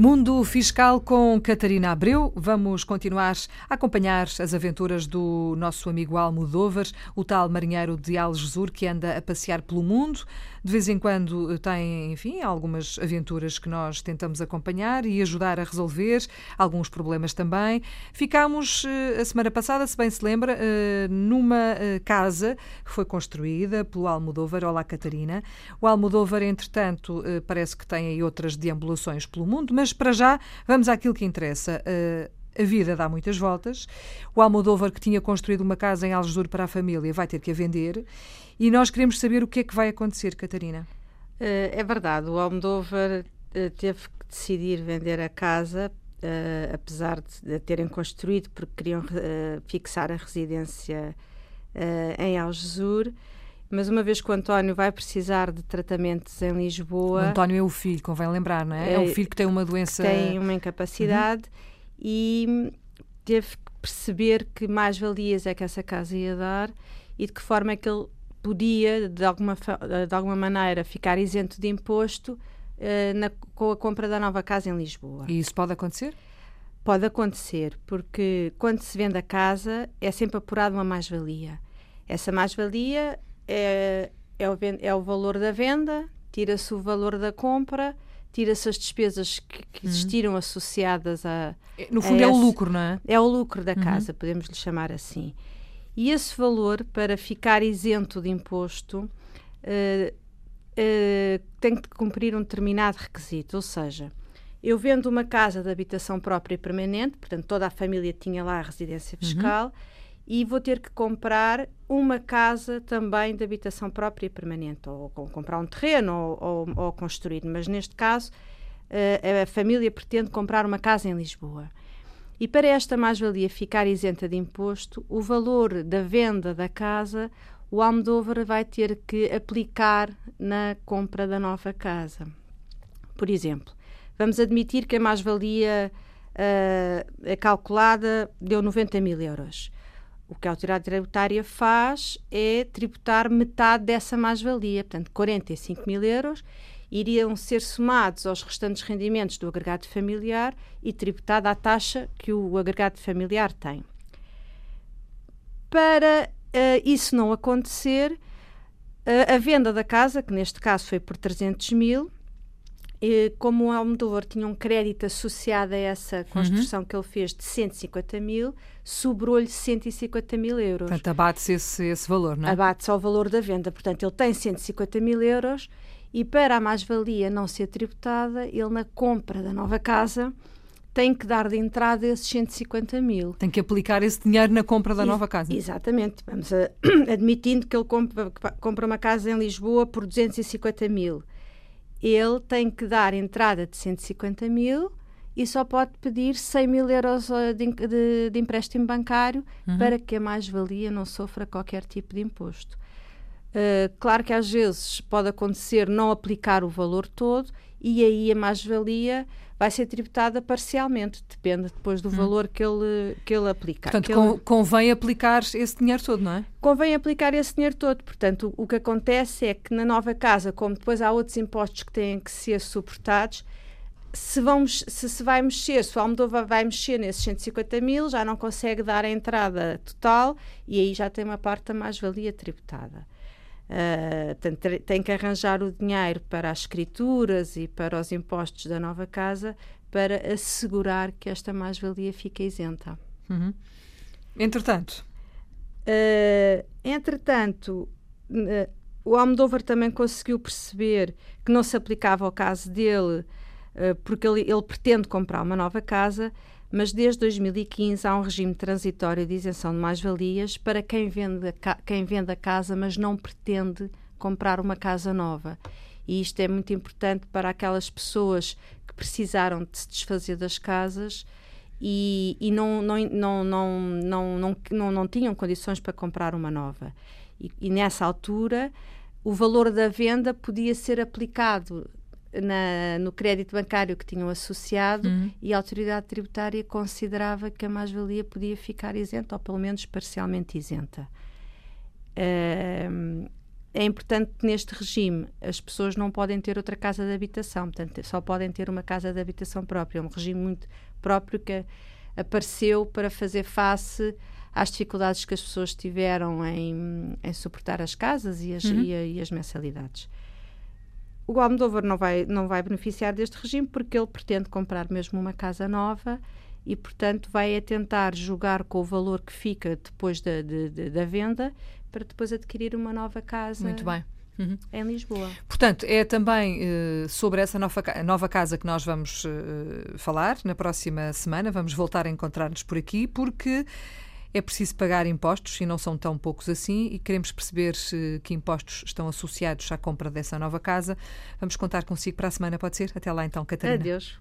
Mundo Fiscal com Catarina Abreu. Vamos continuar a acompanhar as aventuras do nosso amigo Almodóvar, o tal marinheiro de Algesur que anda a passear pelo mundo. De vez em quando tem, enfim, algumas aventuras que nós tentamos acompanhar e ajudar a resolver, alguns problemas também. Ficámos eh, a semana passada, se bem se lembra, eh, numa eh, casa que foi construída pelo Almodóvar. Olá, Catarina. O Almodóvar, entretanto, parece que tem aí outras deambulações pelo mundo, mas para já vamos àquilo que interessa. A vida dá muitas voltas. O Almodóvar, que tinha construído uma casa em Algesur para a família, vai ter que a vender. E nós queremos saber o que é que vai acontecer, Catarina. Uh, é verdade, o Almodóvar uh, teve que decidir vender a casa, uh, apesar de, terem construído, porque queriam fixar a residência em Algesur. Mas uma vez que o António vai precisar de tratamentos em Lisboa. O António é o filho, convém lembrar, não é? É, o filho que tem uma doença. Tem uma incapacidade uhum. e teve que perceber que mais valias é que essa casa ia dar e de que forma é que ele podia, de alguma, de alguma maneira, ficar isento de imposto uh, na, com a compra da nova casa em Lisboa. E isso pode acontecer? Pode acontecer, porque quando se vende a casa é sempre apurado uma mais-valia. Essa mais-valia é, é, o, é o valor da venda, tira-se o valor da compra, tira-se as despesas que, que uhum. existiram associadas a. No fundo, a é esse, o lucro, não é? É o lucro da uhum. casa, podemos lhe chamar assim. E esse valor, para ficar isento de imposto, uh, uh, tem que cumprir um determinado requisito. Ou seja, eu vendo uma casa de habitação própria e permanente, portanto, toda a família tinha lá a residência uhum. fiscal, uhum. E vou ter que comprar uma casa também de habitação própria permanente, ou, ou comprar um terreno ou, ou, ou, construir. Mas neste caso, uh, a família pretende comprar uma casa em Lisboa. E para esta mais-valia ficar isenta de imposto, o valor da venda da casa, o Almodóvar vai ter que aplicar na compra da nova casa. Por exemplo, vamos admitir que a mais-valia uh, calculada deu 90 mil euros. O que a autoridade tributária faz é tributar metade dessa mais-valia, portanto, 45 mil euros, iriam ser somados aos restantes rendimentos do agregado familiar e tributada a taxa que o agregado familiar tem. Para uh, isso não acontecer, uh, a venda da casa, que neste caso foi por 300 mil, e como o Almodóvar tinha um crédito associado a essa construção uhum. que ele fez de 150 mil, sobrou-lhe 150 mil euros. Portanto, abate-se esse, esse valor, não é? Abate-se ao valor da venda. Portanto, ele tem 150 mil euros e para a mais-valia não ser tributada, ele na compra da nova casa tem que dar de entrada esses 150 mil. Tem que aplicar esse dinheiro na compra da nova casa. Exatamente. Vamos a, admitindo que ele compra, compra uma casa em Lisboa por 250 mil. Ele tem que dar entrada de 150 mil e só pode pedir 100 mil euros eh, de, de, de empréstimo bancário uhum. para que a mais-valia não sofra qualquer tipo de imposto. Uh, claro que às vezes pode acontecer não aplicar o valor todo e aí a mais-valia vai ser tributada parcialmente, depende depois do hum. valor que ele, que ele aplicar. Portanto, ele... convém aplicar esse dinheiro todo, não é? Convém aplicar esse dinheiro todo. Portanto, o, o que acontece é que na nova casa, como depois há outros impostos que têm que ser suportados, se, vamos, se se vai mexer, se o Almodóvar vai mexer nesses 150 mil, já não consegue dar a entrada total e aí já tem uma parte da mais-valia tributada. Uh, tem, tem, que arranjar o dinheiro para as escrituras e para os impostos da nova casa para assegurar que esta mais-valia fique isenta. Uhum. Entretanto? Uh, entretanto, uh, o Almodóvar também conseguiu perceber que não se aplicava ao caso dele, porque ele, ele pretende comprar uma nova casa mas desde 2015 há um regime transitório de isenção de mais-valias para quem vende, quem vende a casa, mas não pretende comprar uma casa nova. E isto é muito importante para aquelas pessoas que precisaram de se desfazer das casas e, e não, não, não, não, não, não, não, não tinham condições para comprar uma nova. E, e nessa altura, o valor da venda podia ser aplicado na, no crédito bancário que tinham associado uhum. e a autoridade tributária considerava que a mais-valia podia ficar isenta, ou pelo menos parcialmente isenta. Uh, é importante que neste regime as pessoas não podem ter outra casa de habitação, portanto, só podem ter uma casa de habitação própria. É um regime muito próprio que apareceu para fazer face às dificuldades que as pessoas tiveram em, em suportar as casas e as, uhum. e, e as mensalidades. O Almodóvar não vai, não vai beneficiar deste regime porque ele pretende comprar mesmo uma casa nova e, portanto, vai a tentar jogar com o valor que fica depois da, de, da venda para depois adquirir uma nova casa. Muito bem. Uhum. Em Lisboa. Portanto, é também uh, sobre essa nova, nova casa que nós vamos uh, falar na próxima semana. Vamos voltar a encontrar-nos por aqui, porque é preciso pagar impostos e não são tão poucos assim e queremos perceber que impostos estão associados à compra dessa nova casa. Vamos contar consigo para a semana, pode ser? Até lá então, Catarina. Adeus.